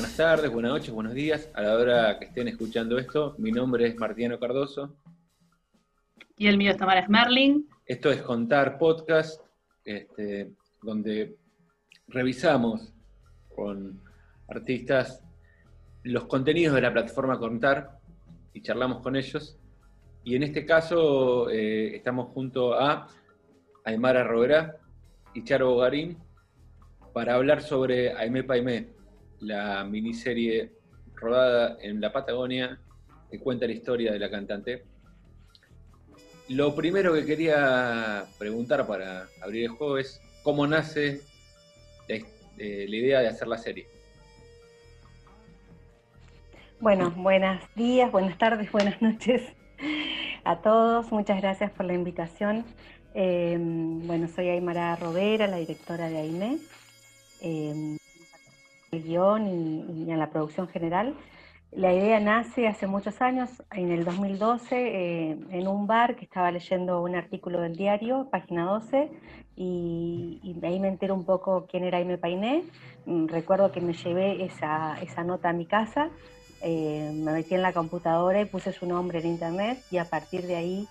buenas tardes, buenas noches, buenos días. A la hora que estén escuchando esto, mi nombre es Martiano Cardoso. Y el mío es Tamara Smerling. Esto es Contar Podcast, este, donde revisamos con artistas los contenidos de la plataforma Contar y charlamos con ellos. Y en este caso eh, estamos junto a Aymara Roverá y Charo Bogarín para hablar sobre Aimé Paimé, la miniserie rodada en la Patagonia que cuenta la historia de la cantante. Lo primero que quería preguntar para abrir el juego es cómo nace la, eh, idea de hacer la serie. Bueno, buenos días, buenas tardes, buenas noches a todos. Muchas gracias por la invitación. Eh, bueno, soy Aymara Robera, la directora de AINE, eh, el guion y, en la producción general. La idea nace hace muchos años, en el 2012, eh, en un bar que estaba leyendo un artículo del diario, página 12, y, ahí me entero un poco quién era Aime Painé. Mm, recuerdo que me llevé esa, esa nota a mi casa eh, me metí en la computadora y puse su nombre en internet y a partir de ahí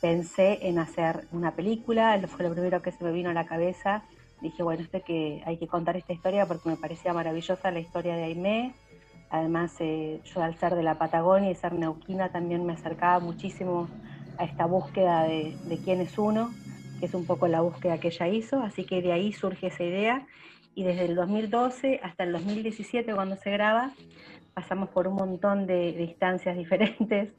pensé en hacer una película, fue lo primero que se me vino a la cabeza. Dije, bueno, este que hay que contar esta historia porque me parecía maravillosa la historia de Aimé. Además, eh, yo al ser de la Patagonia y ser neuquina también me acercaba muchísimo a esta búsqueda de, de quién es uno, que es un poco la búsqueda que ella hizo. Así que de ahí surge esa idea y desde el 2012 hasta el 2017 cuando se graba, pasamos por un montón de, instancias diferentes,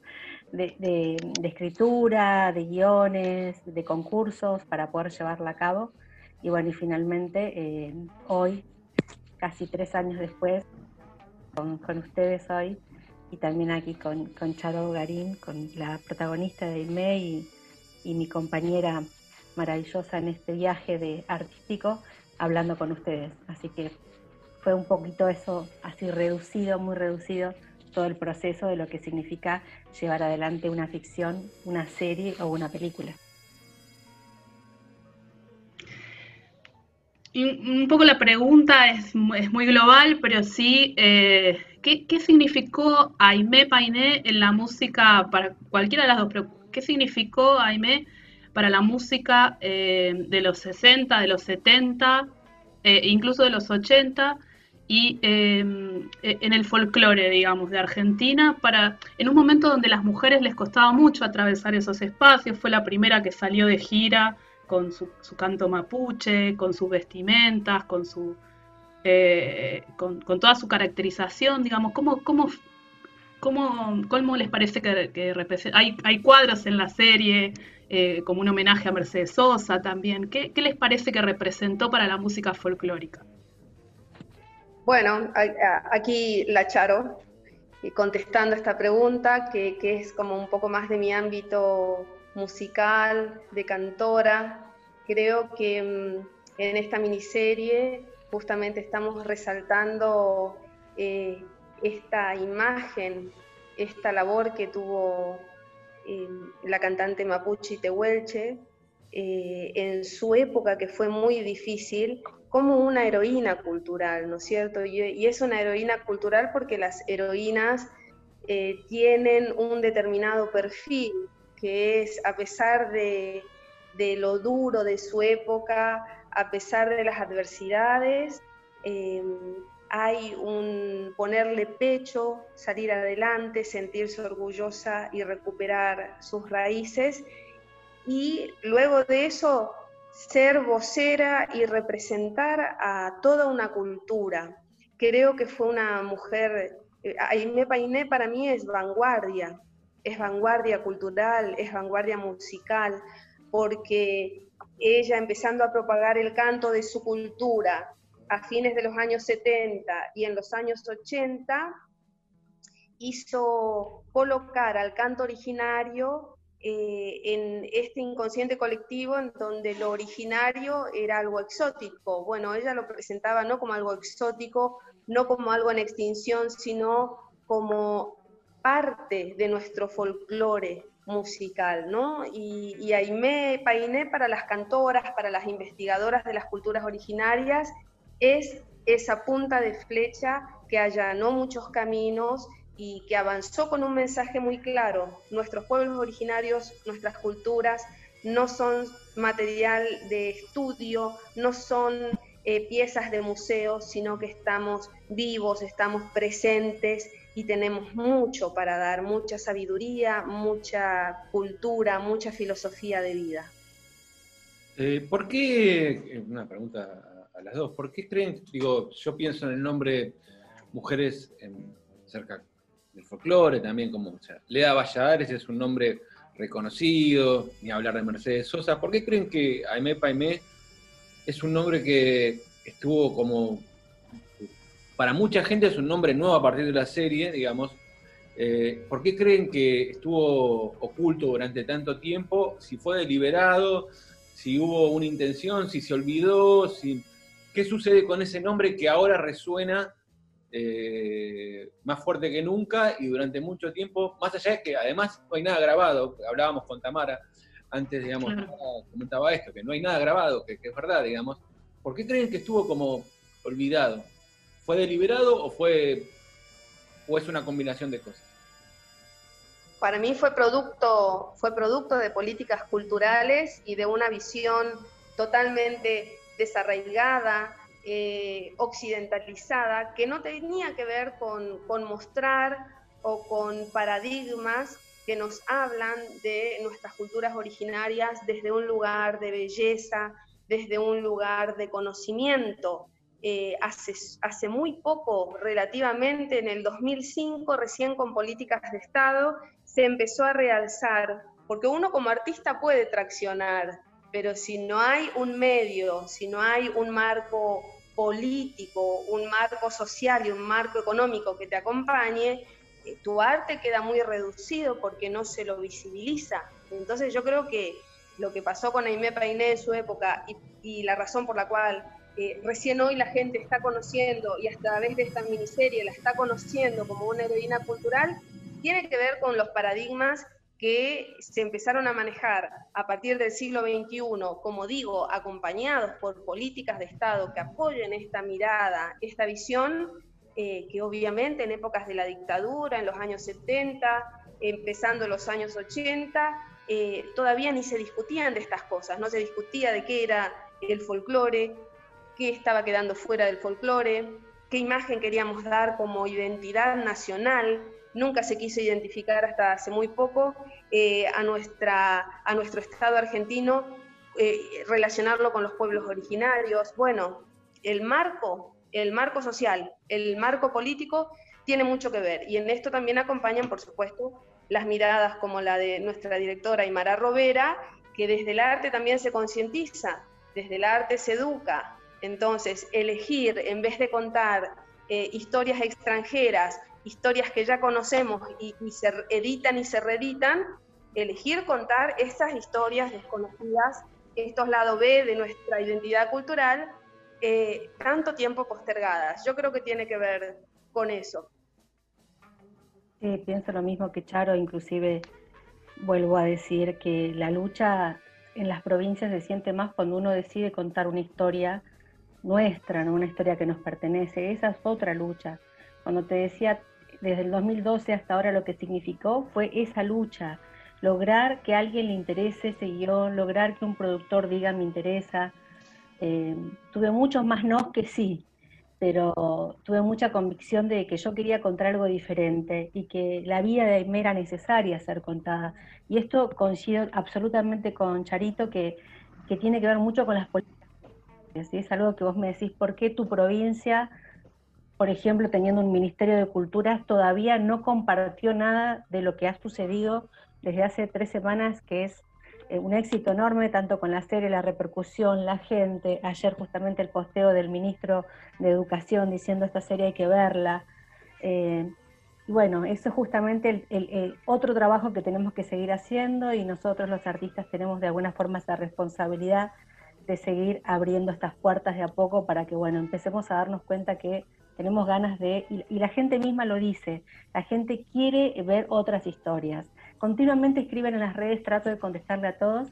de, escritura, de guiones, de concursos para poder llevarla a cabo. Y bueno, y finalmente eh, hoy, casi tres años después, con, ustedes hoy, y también aquí con, con Charo Garín, con la protagonista de Ilme y, y mi compañera maravillosa en este viaje de artístico, hablando con ustedes. Así que fue un poquito eso así reducido, muy reducido, todo el proceso de lo que significa llevar adelante una ficción, una serie o una película. Un poco la pregunta es, muy global, pero sí, eh, ¿qué, significó Aimé Painé en la música, para cualquiera de las dos, pero qué significó Aimé para la música eh, de los 60, de los 70, eh, incluso de los 80? y em, e, en el folclore, digamos, de Argentina, para, en un momento donde las mujeres les costaba mucho atravesar esos espacios, fue la primera que salió de gira con su, canto mapuche, con sus vestimentas, con su eh, con, toda su caracterización, digamos, ¿cómo, cómo, cómo, les parece que, representa? Hay, hay cuadros en la serie, eh, como un homenaje a Mercedes Sosa también. ¿Qué, ¿Qué les parece que representó para la música folclórica? Bueno, aquí la Charo, contestando esta pregunta, que, es como un poco más de mi ámbito musical, de cantora. Creo que mm, en esta miniserie justamente estamos resaltando eh, esta imagen, esta labor que tuvo eh, la cantante Mapuche Tehuelche eh, en su época que fue muy difícil como una heroína cultural, ¿no es cierto? Y, es una heroína cultural porque las heroínas tienen un determinado perfil, que es a pesar de, lo duro de su época, a pesar de las adversidades, eh, hay un ponerle pecho, salir adelante, sentirse orgullosa y recuperar sus raíces. Y luego de eso ser vocera y representar a toda una cultura. Creo que fue una mujer, eh, Aime Painé para mí es vanguardia, es vanguardia cultural, es vanguardia musical, porque ella empezando a propagar el canto de su cultura a fines de los años 70 y en los años 80, hizo colocar al canto originario eh, en este inconsciente colectivo en donde lo originario era algo exótico. Bueno, ella lo presentaba no como algo exótico, no como algo en extinción, sino como parte de nuestro folclore musical, ¿no? Y, y Aimé Painé para las cantoras, para las investigadoras de las culturas originarias, es esa punta de flecha que allanó muchos caminos y que avanzó con un mensaje muy claro. Nuestros pueblos originarios, nuestras culturas, no son material de estudio, no son eh, piezas de museo, sino que estamos vivos, estamos presentes y tenemos mucho para dar, mucha sabiduría, mucha cultura, mucha filosofía de vida. Eh, ¿Por qué, eh, una pregunta a, las dos, ¿por qué creen, digo, yo pienso en el nombre mujeres en, cerca del folclore también, como, o sea, Lea Valladares es un nombre reconocido, ni hablar de Mercedes Sosa, ¿por qué creen que Aimé Paimé es un nombre que estuvo como, para mucha gente es un nombre nuevo a partir de la serie, digamos, eh, ¿por qué creen que estuvo oculto durante tanto tiempo? Si fue deliberado, si hubo una intención, si se olvidó, si... ¿qué sucede con ese nombre que ahora resuena eh, más fuerte que nunca y durante mucho tiempo, más allá de que además no hay nada grabado, hablábamos con Tamara antes, digamos, comentaba esto, que no hay nada grabado, que, es verdad, digamos, ¿por qué creen que estuvo como olvidado? ¿Fue deliberado o fue o es una combinación de cosas? Para mí fue producto, fue producto de políticas culturales y de una visión totalmente desarraigada, eh, occidentalizada que no tenía que ver con, mostrar o con paradigmas que nos hablan de nuestras culturas originarias desde un lugar de belleza, desde un lugar de conocimiento. Eh, hace, hace muy poco, relativamente en el 2005, recién con políticas de Estado, se empezó a realzar, porque uno como artista puede traccionar, pero si no hay un medio, si no hay un marco político, un marco social y un marco económico que te acompañe, eh, tu arte queda muy reducido porque no se lo visibiliza. Entonces yo creo que lo que pasó con Aimé Painé en su época y, la razón por la cual eh, recién hoy la gente está conociendo y a través de esta miniserie la está conociendo como una heroína cultural, tiene que ver con los paradigmas que se empezaron a manejar a partir del siglo XXI, como digo, acompañados por políticas de Estado que apoyen esta mirada, esta visión, eh, que obviamente en épocas de la dictadura, en los años 70, empezando los años 80, eh, todavía ni se discutían de estas cosas, no se discutía de qué era el folclore, qué estaba quedando fuera del folclore, qué imagen queríamos dar como identidad nacional, nunca se quiso identificar hasta hace muy poco eh, a, nuestro Estado argentino, eh, relacionarlo con los pueblos originarios. Bueno, el marco, el marco social, el marco político tiene mucho que ver y en esto también acompañan, por supuesto, las miradas como la de nuestra directora Aymara Robera, que desde el arte también se concientiza, desde el arte se educa. Entonces, elegir en vez de contar eh, historias extranjeras historias que ya conocemos y, se editan y se reeditan, elegir contar estas historias desconocidas, estos lados B de nuestra identidad cultural, eh, tanto tiempo postergadas. Yo creo que tiene que ver con eso. Sí, pienso lo mismo que Charo, inclusive vuelvo a decir que la lucha en las provincias se siente más cuando uno decide contar una historia nuestra, una historia que nos pertenece. Esa es otra lucha. Cuando te decía desde el 2012 hasta ahora lo que significó fue esa lucha, lograr que alguien le interese ese lograr que un productor diga me interesa. Eh, tuve muchos más no que sí, pero tuve mucha convicción de que yo quería contar algo diferente y que la vida de Aime era necesaria ser contada. Y esto coincide absolutamente con Charito, que, que tiene que ver mucho con las políticas. Es algo que vos me decís, ¿por qué tu provincia por ejemplo, teniendo un Ministerio de Culturas, todavía no compartió nada de lo que ha sucedido desde hace tres semanas, que es eh, un éxito enorme, tanto con la serie, la repercusión, la gente. Ayer justamente el posteo del ministro de Educación diciendo esta serie hay que verla. Eh, y bueno, eso es justamente el, otro trabajo que tenemos que seguir haciendo y nosotros los artistas tenemos de alguna forma esa responsabilidad de seguir abriendo estas puertas de a poco para que, bueno, empecemos a darnos cuenta que tenemos ganas de, y, la gente misma lo dice, la gente quiere ver otras historias. Continuamente escriben en las redes, trato de contestarle a todos,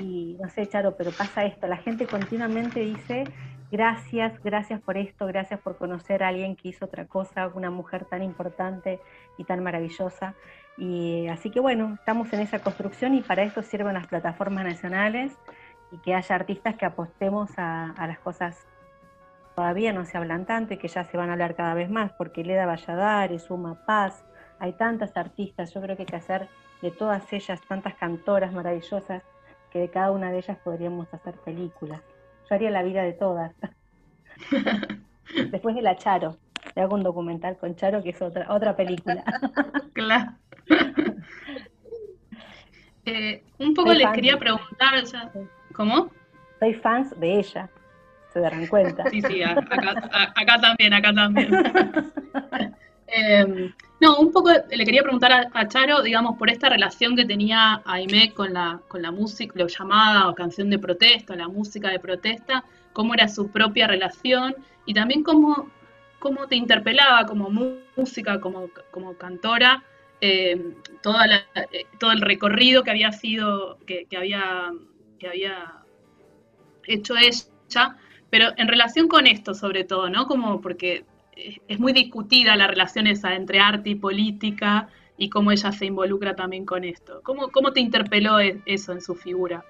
y no sé, Charo, pero pasa esto, la gente continuamente dice Gracias, gracias por esto, gracias por conocer a alguien que hizo otra cosa, una mujer tan importante y tan maravillosa. Y así que bueno, estamos en esa construcción y para esto sirven las plataformas nacionales y que haya artistas que apostemos a, las cosas todavía no se hablan tanto y que ya se van a hablar cada vez más, porque Leda Valladares, Suma Paz, hay tantas artistas, yo creo que hay que hacer de todas ellas tantas cantoras maravillosas que de cada una de ellas podríamos hacer películas. Yo haría la vida de todas. Después de la Charo, le hago un documental con Charo que es otra, otra película. claro. Eh, un poco les quería preguntar, ¿cómo? Soy fans de ella, se darán cuenta. Sí, sí, acá, también, acá también. Em, no, un poco le quería preguntar a, Charo, digamos, por esta relación que tenía Aimé con la, con la música, lo llamada o canción de protesta, la música de protesta, cómo era su propia relación y también cómo, cómo te interpelaba como música, como, como cantora, eh, toda eh, todo el recorrido que había sido, que, había, que había hecho ella, pero en relación con esto sobre todo, ¿no? Como porque es muy discutida la relación esa entre arte y política y cómo ella se involucra también con esto. ¿Cómo, cómo te interpeló e, eso en su figura?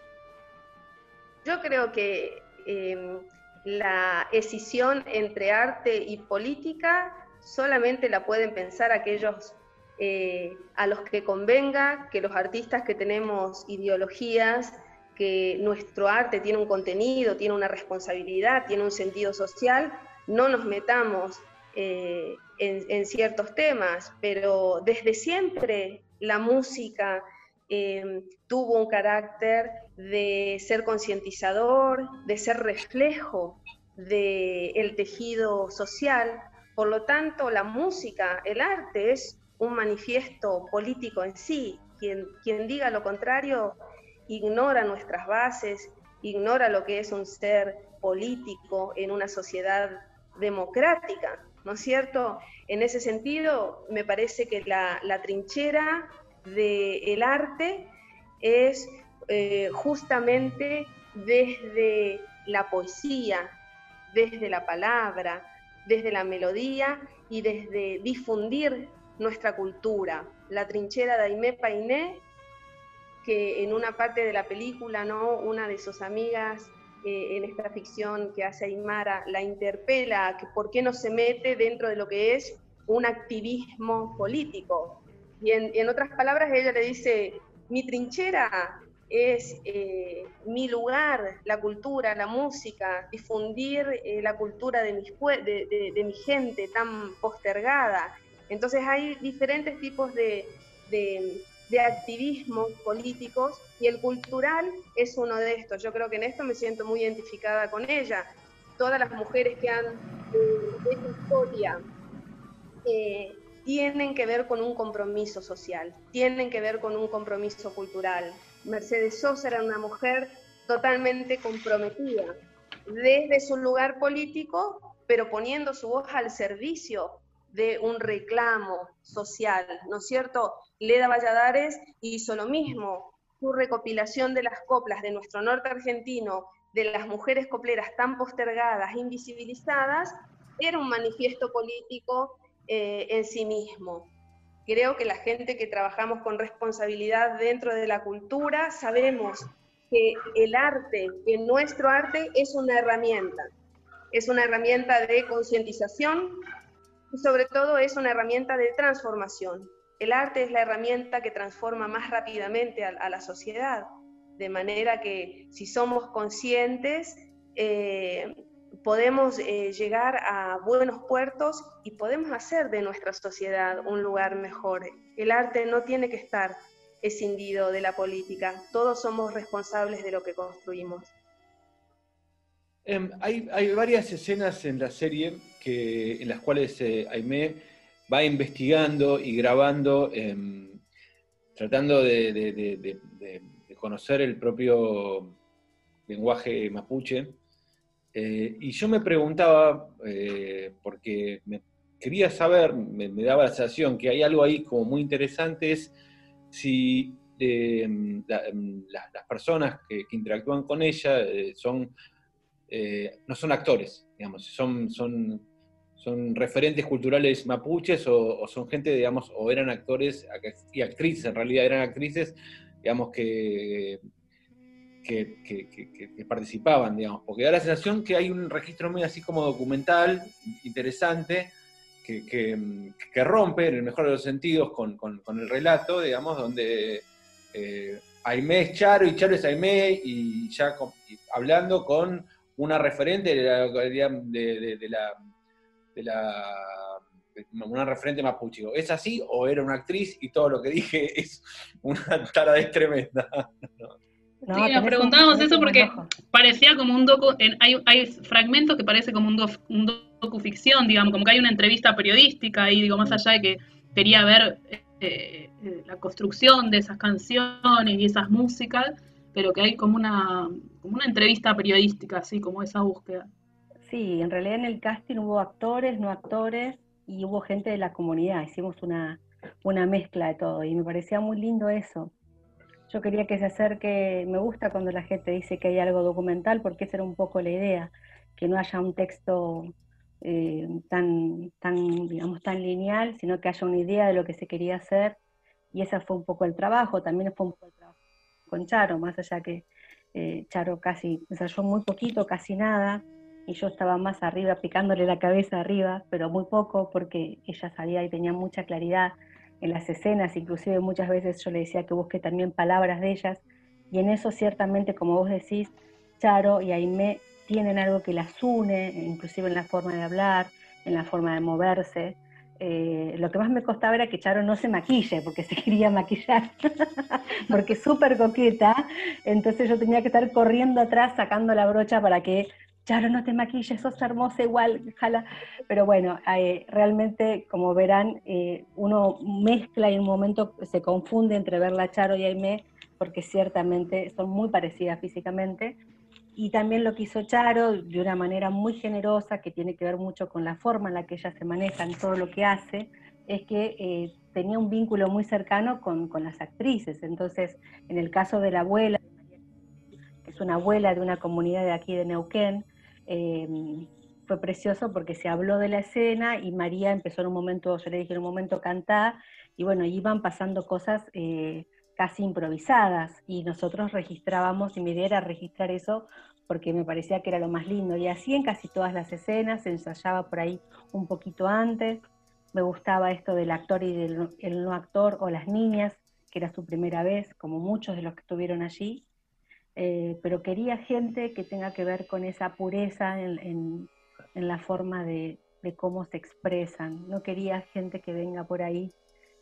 Yo creo que em, la escisión entre arte y política solamente la pueden pensar aquellos eh, a los que convenga que los artistas que tenemos ideologías, que nuestro arte tiene un contenido, tiene una responsabilidad, tiene un sentido social, no nos metamos eh, en, ciertos temas, pero desde siempre la música eh, tuvo un carácter de ser concientizador, de ser reflejo del tejido social. Por lo tanto, la música, el arte es un manifiesto político en sí. Quien, quien diga lo contrario ignora nuestras bases, ignora lo que es un ser político en una sociedad democrática, ¿no es cierto? En ese sentido, me parece que la, trinchera del arte es eh, justamente desde la poesía, desde la palabra, desde la melodía y desde difundir nuestra cultura. La trinchera de Aimé Painé, que en una parte de la película, ¿no? una de sus amigas eh, en esta ficción que hace Aymara la interpela, que por qué no se mete dentro de lo que es un activismo político. Y en, otras palabras, ella le dice, mi trinchera es eh, mi lugar, la cultura, la música, difundir eh, la cultura de, mis, de, de mi gente tan postergada, entonces hay diferentes tipos de, activismos políticos y el cultural es uno de estos. Yo creo que en esto me siento muy identificada con ella. Todas las mujeres que han eh, hecho historia eh, tienen que ver con un compromiso social, tienen que ver con un compromiso cultural. Mercedes Sosa era una mujer totalmente comprometida desde su lugar político, pero poniendo su voz al servicio de un reclamo social, ¿no es cierto? Leda Valladares hizo lo mismo, su recopilación de las coplas de nuestro norte argentino, de las mujeres copleras tan postergadas, invisibilizadas, era un manifiesto político eh, en sí mismo. Creo que la gente que trabajamos con responsabilidad dentro de la cultura sabemos que el arte, que nuestro arte es una herramienta, es una herramienta de concientización, y sobre todo es una herramienta de transformación. El arte es la herramienta que transforma más rápidamente a, la sociedad, de manera que si somos conscientes, eh, podemos eh, llegar a buenos puertos y podemos hacer de nuestra sociedad un lugar mejor. El arte no tiene que estar escindido de la política, todos somos responsables de lo que construimos. Em, hay, varias escenas en la serie que, en las cuales eh, va investigando y grabando, em, tratando de, conocer el propio lenguaje mapuche. Eh, y yo me preguntaba, eh, porque me quería saber, me, daba la sensación que hay algo ahí como muy interesante, es si em, las personas que, interactúan con ella son eh, no son actores, digamos, son, son, son referentes culturales mapuches o, son gente, digamos, o eran actores y actrices, en realidad eran actrices, digamos, que, que, participaban, digamos, porque da la sensación que hay un registro muy así como documental, interesante, que, rompe, en el mejor de los sentidos, con, el relato, digamos, donde eh, Aimé es Charo y Charo es Aimé, y ya hablando con una referente de la, de, la, de la una referente mapuche. ¿Es así o era una actriz y todo lo que dije es una taradez tremenda? sí, nos preguntábamos eso porque parecía como un docu, hay, hay, fragmentos que parece como un, un docuficción, digamos, como que hay una entrevista periodística y digo, más allá de que quería ver eh, eh, la construcción de esas canciones y esas músicas, pero que hay como una, como una entrevista periodística, así como esa búsqueda. Sí, en realidad en el casting hubo actores, no actores, y hubo gente de la comunidad, hicimos una, una mezcla de todo, y me parecía muy lindo eso. Yo quería que se acerque, me gusta cuando la gente dice que hay algo documental, porque esa era un poco la idea, que no haya un texto eh, tan, tan, digamos, tan lineal, sino que haya una idea de lo que se quería hacer, y ese fue un poco el trabajo, también fue un poco el trabajo con Charo, más allá que eh, Charo casi ensayó muy poquito, casi nada, y yo estaba más arriba, picándole la cabeza arriba, pero muy poco, porque ella sabía y tenía mucha claridad en las escenas, inclusive muchas veces yo le decía que busque también palabras de ellas, y en eso ciertamente, como vos decís, Charo y Aimé tienen algo que las une, inclusive en la forma de hablar, en la forma de moverse, eh, lo que más me costaba era que Charo no se maquille, porque se quería maquillar, porque es súper coqueta, entonces yo tenía que estar corriendo atrás sacando la brocha para que Charo no te maquilles, sos hermosa igual, jala. Pero bueno, eh, realmente, como verán, eh, uno mezcla y en un momento se confunde entre verla Charo y Aimee, porque ciertamente son muy parecidas físicamente, y también lo que hizo Charo de una manera muy generosa, que tiene que ver mucho con la forma en la que ella se maneja en todo lo que hace, es que eh, tenía un vínculo muy cercano con, las actrices. Entonces, en el caso de la abuela, que es una abuela de una comunidad de aquí de Neuquén, em, fue precioso porque se habló de la escena y María empezó en un momento, yo le dije en un momento cantar, y bueno, iban pasando cosas eh, casi improvisadas y nosotros registrábamos y mi idea era registrar eso porque me parecía que era lo más lindo y así en casi todas las escenas, se ensayaba por ahí un poquito antes, me gustaba esto del actor y del no actor o las niñas, que era su primera vez, como muchos de los que estuvieron allí, eh, pero quería gente que tenga que ver con esa pureza en, la forma de, de, cómo se expresan, no quería gente que venga por ahí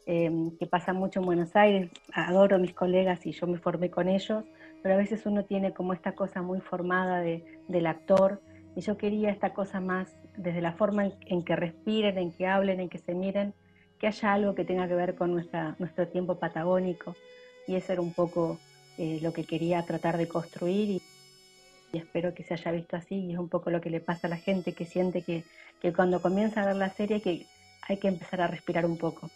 Em, que pasa mucho en Buenos Aires, adoro a mis colegas y yo me formé con ellos, pero a veces uno tiene como esta cosa muy formada del actor, y yo quería esta cosa más desde la forma en, que respiren, en que hablen, en que se miren, que haya algo que tenga que ver con nuestra, nuestro tiempo patagónico, y eso era un poco eh, lo que quería tratar de construir y, espero que se haya visto así, y es un poco lo que le pasa a la gente que siente que, que cuando comienza a ver la serie que hay que empezar a respirar un poco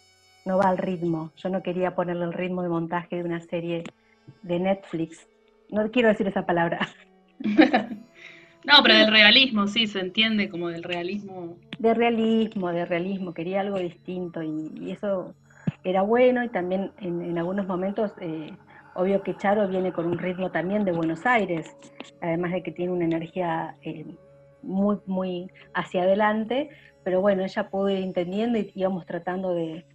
no va al ritmo. Yo no quería ponerle el ritmo de montaje de una serie de Netflix. No quiero decir esa palabra. no, pero del realismo, sí, se entiende como del realismo. De realismo, de realismo, quería algo distinto y, eso era bueno y también en, algunos momentos, eh, obvio que Charo viene con un ritmo también de Buenos Aires, además de que tiene una energía eh, muy, muy hacia adelante, pero bueno, ella pudo ir entendiendo y íbamos tratando de,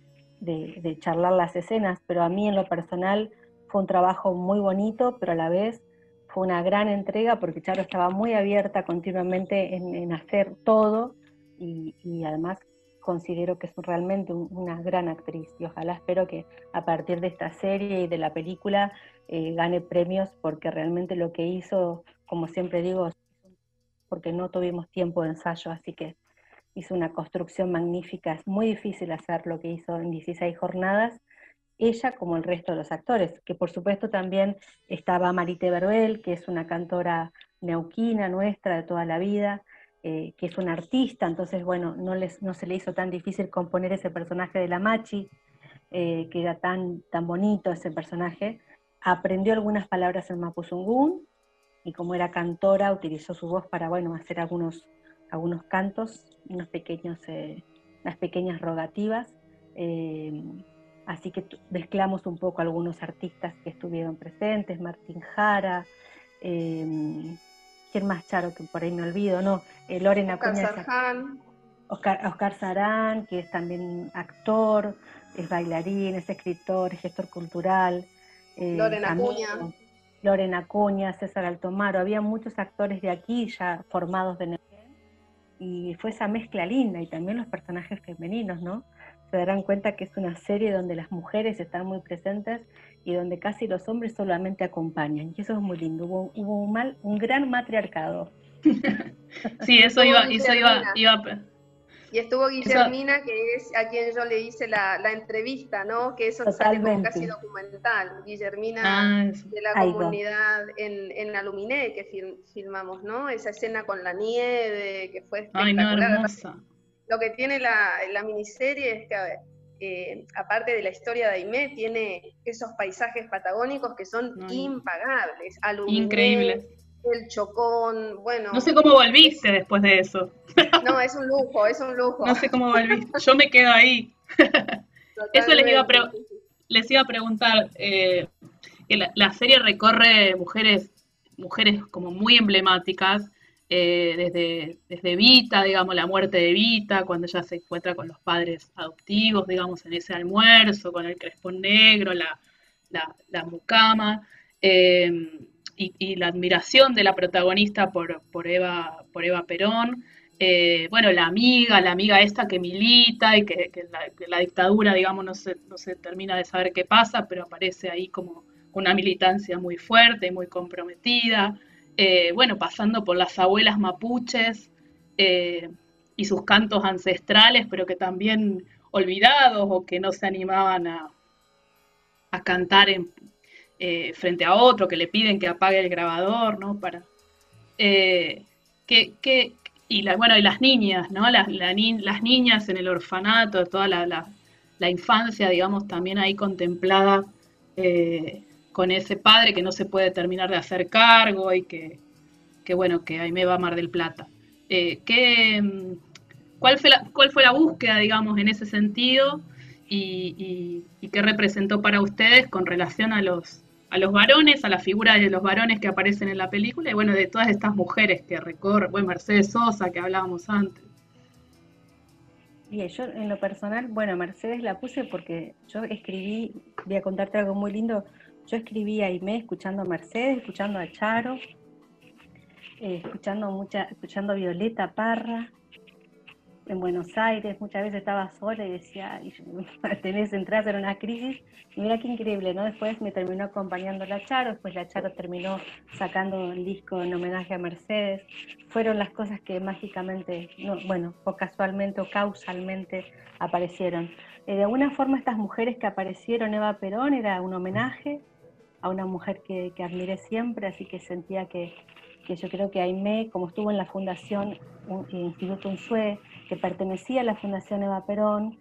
de, charlar las escenas, pero a mí en lo personal fue un trabajo muy bonito, pero a la vez fue una gran entrega porque Charo estaba muy abierta continuamente en, hacer todo y, además considero que es realmente una gran actriz y ojalá espero que a partir de esta serie y de la película eh, gane premios porque realmente lo que hizo, como siempre digo, porque no tuvimos tiempo de ensayo, así que hizo una construcción magnífica, es muy difícil hacer lo que hizo en 16 jornadas, ella como el resto de los actores, que por supuesto también estaba Marite Berbel, que es una cantora neuquina nuestra de toda la vida, eh, que es una artista, entonces bueno, no, les, no se le hizo tan difícil componer ese personaje de la Machi, eh, que era tan, tan bonito ese personaje, aprendió algunas palabras en Mapuzungún, y como era cantora, utilizó su voz para, bueno, hacer algunos, algunos cantos, unos pequeños, eh, pequeñas rogativas. Eh, así que mezclamos un poco algunos artistas que estuvieron presentes, Martín Jara, eh, ¿quién más, Charo, que por ahí me olvido? No, Lorena Oscar Sarján. Oscar, Oscar Sarán, que es también actor, es bailarín, es escritor, es gestor cultural. Lorena Acuña. Lorena Acuña, César Altomaro, había muchos actores de aquí ya formados de y fue esa mezcla linda y también los personajes femeninos, ¿no? Se darán cuenta que es una serie donde las mujeres están muy presentes y donde casi los hombres solamente acompañan. Y eso es muy lindo. Hubo, un, mal, un gran matriarcado. sí, eso iba, eso iba, iba, y estuvo Guillermina, que es a quien yo le hice la, entrevista, ¿no? Que eso sale como casi documental. Guillermina ah, de la comunidad en, en Aluminé, que filmamos, ¿no? Esa escena con la nieve, que fue espectacular. Lo que tiene la, la miniserie es que, eh, aparte de la historia de Aimé, tiene esos paisajes patagónicos que son impagables. Aluminé, Increíbles el chocón, bueno. No sé cómo volviste después de eso. No, es un lujo, es un lujo. No sé cómo volviste, yo me quedo ahí. Eso les iba a, les iba a preguntar, eh, la, serie recorre mujeres, mujeres como muy emblemáticas, eh, desde, desde Vita, digamos, la muerte de Vita, cuando ella se encuentra con los padres adoptivos, digamos, en ese almuerzo, con el crespón negro, la, la, mucama. Eh, y, la admiración de la protagonista por, por, Eva, por Eva Perón. Eh, bueno, la amiga, la amiga esta que milita y que, la, dictadura, digamos, no se, no se termina de saber qué pasa, pero aparece ahí como una militancia muy fuerte y muy comprometida. Eh, bueno, pasando por las abuelas mapuches eh, y sus cantos ancestrales, pero que también olvidados o que no se animaban a, a cantar en, eh, frente a otro, que le piden que apague el grabador, ¿no? Para, que, y la, bueno, y las niñas, ¿no? Las, las niñas en el orfanato, toda la, infancia, digamos, también ahí contemplada con ese padre que no se puede terminar de hacer cargo y que, que bueno, que ahí me va a Mar del Plata. ¿qué, cuál, fue la, ¿Cuál fue la búsqueda, digamos, en ese sentido? y, qué representó para ustedes con relación a los, a los varones, a la figura de los varones que aparecen en la película y bueno, de todas estas mujeres que recorren, bueno, Mercedes Sosa que hablábamos antes. Bien, yo en lo personal, bueno, Mercedes la puse porque yo escribí, voy a contarte algo muy lindo, yo escribí a Aimé escuchando a Mercedes, escuchando a Charo, eh, escuchando mucha, escuchando a Violeta Parra, en Buenos Aires, muchas veces estaba sola y decía, tenés entrar en una crisis, y mira qué increíble, ¿no? Después me terminó acompañando la Charo, después la Charo terminó sacando el disco en homenaje a Mercedes, fueron las cosas que mágicamente, bueno, o casualmente o causalmente aparecieron. Eh, de alguna forma estas mujeres que aparecieron, Eva Perón, era un homenaje a una mujer que, admiré siempre, así que sentía que, que yo creo que Aimé, como estuvo en la fundación Instituto Unsue, que pertenecía a la Fundación Eva Perón,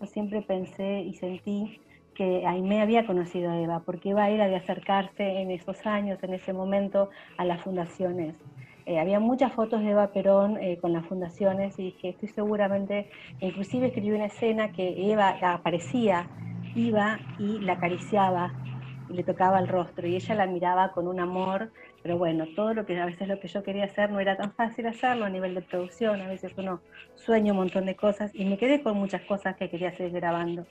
yo siempre pensé y sentí que Aimé había conocido a Eva, porque Eva era de acercarse en esos años, en ese momento, a las fundaciones. Eh, había muchas fotos de Eva Perón eh, con las fundaciones y que estoy seguramente, inclusive escribí una escena que Eva aparecía, iba y la acariciaba y le tocaba el rostro y ella la miraba con un amor pero bueno, todo lo que a veces lo que yo quería hacer no era tan fácil hacerlo a nivel de producción, a veces uno sueña un montón de cosas y me quedé con muchas cosas que quería seguir grabando.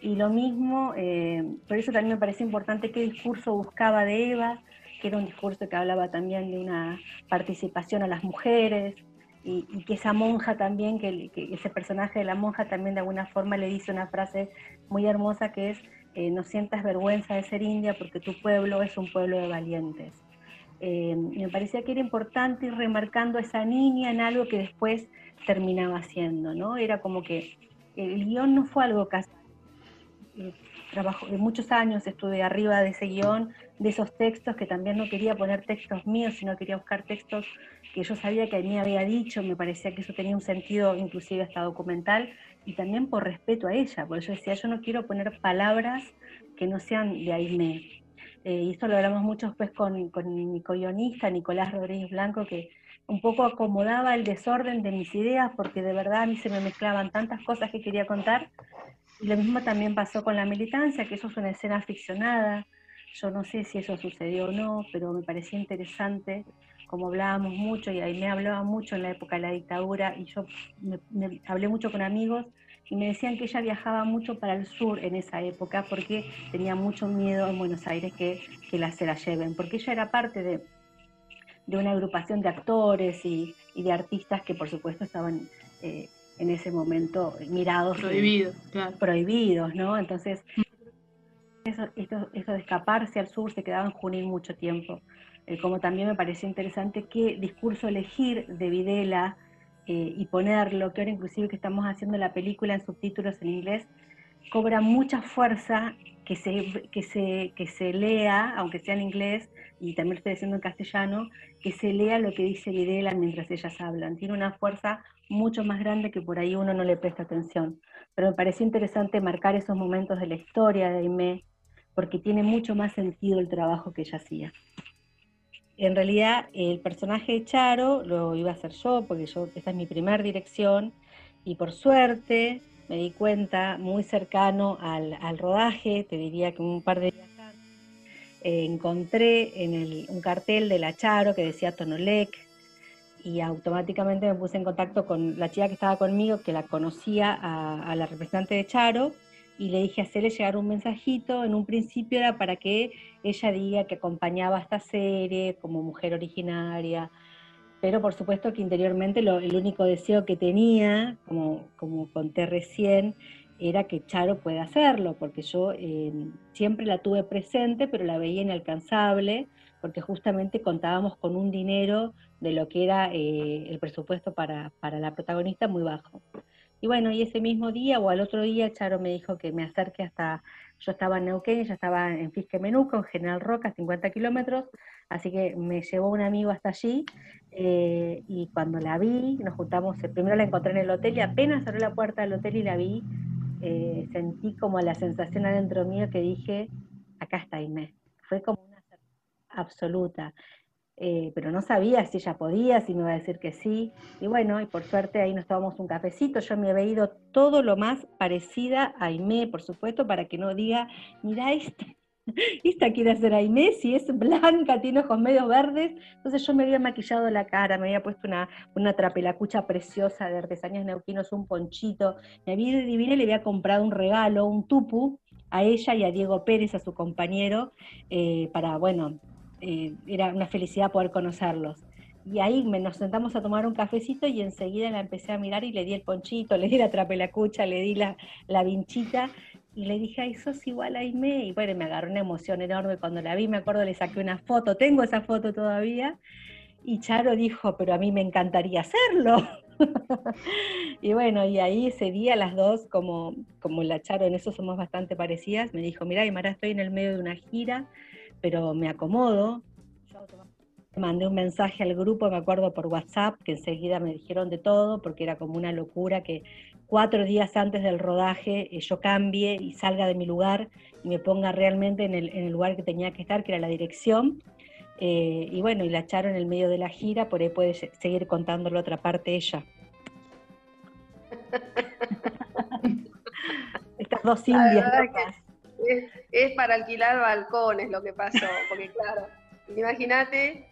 Y lo mismo, eh, por eso también me parece importante qué discurso buscaba de Eva, que era un discurso que hablaba también de una participación a las mujeres, y, que esa monja también, que, ese personaje de la monja también de alguna forma le dice una frase muy hermosa que es, eh, no sientas vergüenza de ser india porque tu pueblo es un pueblo de valientes. Eh, me parecía que era importante ir remarcando a esa niña en algo que después terminaba haciendo, ¿no? Era como que el guion no fue algo casi... Eh, trabajo, muchos años estuve arriba de ese guion, de esos textos, que también no quería poner textos míos, sino quería buscar textos que yo sabía que a mí había dicho, me parecía que eso tenía un sentido inclusive hasta documental, y también por respeto a ella, porque yo decía, yo no quiero poner palabras que no sean de Aimé, eh, y esto lo hablamos mucho después con, con mi co-guionista, Nicolás Rodríguez Blanco, que un poco acomodaba el desorden de mis ideas, porque de verdad a mí se me mezclaban tantas cosas que quería contar. Y lo mismo también pasó con la militancia, que eso es una escena ficcionada. Yo no sé si eso sucedió o no, pero me parecía interesante, como hablábamos mucho, y ahí me hablaba mucho en la época de la dictadura, y yo me hablé mucho con amigos y me decían que ella viajaba mucho para el sur en esa época porque tenía mucho miedo en Buenos Aires que, que la, se la lleven, porque ella era parte de, de una agrupación de actores y, y, de artistas que por supuesto estaban eh, en ese momento mirados. Prohibidos, claro. Prohibidos, ¿no? Entonces, eso, esto, eso, de escaparse al sur se quedaba en Junín mucho tiempo. Eh, como también me pareció interesante qué discurso elegir de Videla, eh, y ponerlo, que ahora inclusive que estamos haciendo la película en subtítulos en inglés, cobra mucha fuerza que se, que se, que se lea, aunque sea en inglés, y también lo estoy diciendo en castellano, que se lea lo que dice Videla mientras ellas hablan. Tiene una fuerza mucho más grande que por ahí uno no le presta atención. Pero me pareció interesante marcar esos momentos de la historia de Aimé, porque tiene mucho más sentido el trabajo que ella hacía en realidad el personaje de Charo lo iba a hacer yo, porque yo, esta es mi primer dirección, y por suerte me di cuenta muy cercano al, rodaje, te diría que un par de días antes, eh, encontré en el, un cartel de la Charo que decía Tonolec, y automáticamente me puse en contacto con la chica que estaba conmigo, que la conocía a la representante de Charo, y le dije hacerle llegar un mensajito. En un principio era para que ella diga que acompañaba esta serie como mujer originaria, pero por supuesto que interiormente el único deseo que tenía, como, como conté recién, era que Charo pueda hacerlo, porque yo eh, siempre la tuve presente, pero la veía inalcanzable, porque justamente contábamos con un dinero de lo que era eh, el presupuesto para, para la protagonista muy bajo. Y bueno, y ese mismo día o al otro día Charo me dijo que me acerque hasta, yo estaba en Neuquén, ya estaba en Fisque Menuco, en General Roca, 50 kilómetros, así que me llevó un amigo hasta allí eh, y cuando la vi, nos juntamos, eh, primero la encontré en el hotel y apenas cerré la puerta del hotel y la vi, eh, sentí como la sensación adentro mío que dije, acá está Inés. Fue como una absoluta. Eh, pero no sabía si ella podía, si me iba a decir que sí. Y bueno, y por suerte ahí nos tomamos un cafecito. Yo me había ido todo lo más parecida a Aimé, por supuesto, para que no diga, mira esta, esta quiere hacer Aimé, si es blanca, tiene ojos medio verdes. Entonces yo me había maquillado la cara, me había puesto una, una trapelacucha preciosa de artesanías neuquinos, un ponchito. Me había ido divina y le había comprado un regalo, un tupu, a ella y a Diego Pérez, a su compañero, eh, para, bueno, eh, era una felicidad poder conocerlos. Y ahí me, nos sentamos a tomar un cafecito y enseguida la empecé a mirar y le di el ponchito, le di la trapelacucha, le di la, la vinchita y le dije, ay, sos igual a Aime. Y bueno, me agarró una emoción enorme cuando la vi, me acuerdo, le saqué una foto, tengo esa foto todavía. Y Charo dijo, pero a mí me encantaría hacerlo. y bueno, y ahí ese día las dos, como, como la Charo, en eso somos bastante parecidas, me dijo, mira, Aymara, estoy en el medio de una gira, pero me acomodo. Yo mandé un mensaje al grupo, me acuerdo por WhatsApp, que enseguida me dijeron de todo, porque era como una locura que cuatro días antes del rodaje eh, yo cambie y salga de mi lugar y me ponga realmente en el, en el lugar que tenía que estar, que era la dirección. Eh, y bueno, y la echaron en el medio de la gira, por ahí puede seguir contando la otra parte ella. Estas dos indias es, para alquilar balcones lo que pasó, porque claro, imagínate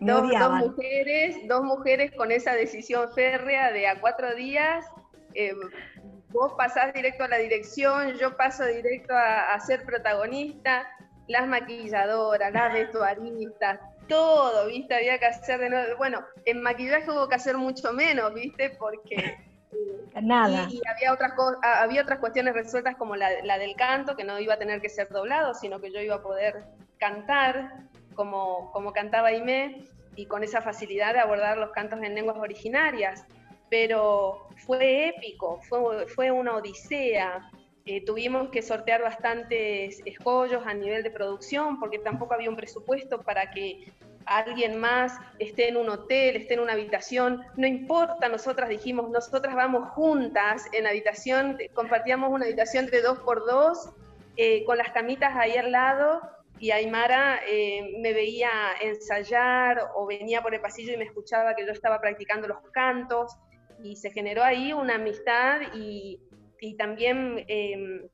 dos, mujeres, dos mujeres con esa decisión férrea de a cuatro días, eh, vos pasás directo a la dirección, yo paso directo a, ser protagonista, las maquilladoras, las vestuaristas, todo, ¿viste? Había que hacer de nuevo. Bueno, en maquillaje hubo que hacer mucho menos, ¿viste? Porque Nada. Y, había, otras había otras cuestiones resueltas como la, del canto, que no iba a tener que ser doblado, sino que yo iba a poder cantar como, como cantaba Aimé y con esa facilidad de abordar los cantos en lenguas originarias. Pero fue épico, fue, fue una odisea. Eh, tuvimos que sortear bastantes escollos a nivel de producción porque tampoco había un presupuesto para que alguien más esté en un hotel, esté en una habitación, no importa, nosotras dijimos, nosotras vamos juntas en habitación, compartíamos una habitación de dos por dos, eh, con las camitas ahí al lado, y Aymara eh, me veía ensayar o venía por el pasillo y me escuchaba que yo estaba practicando los cantos y se generó ahí una amistad y, también em,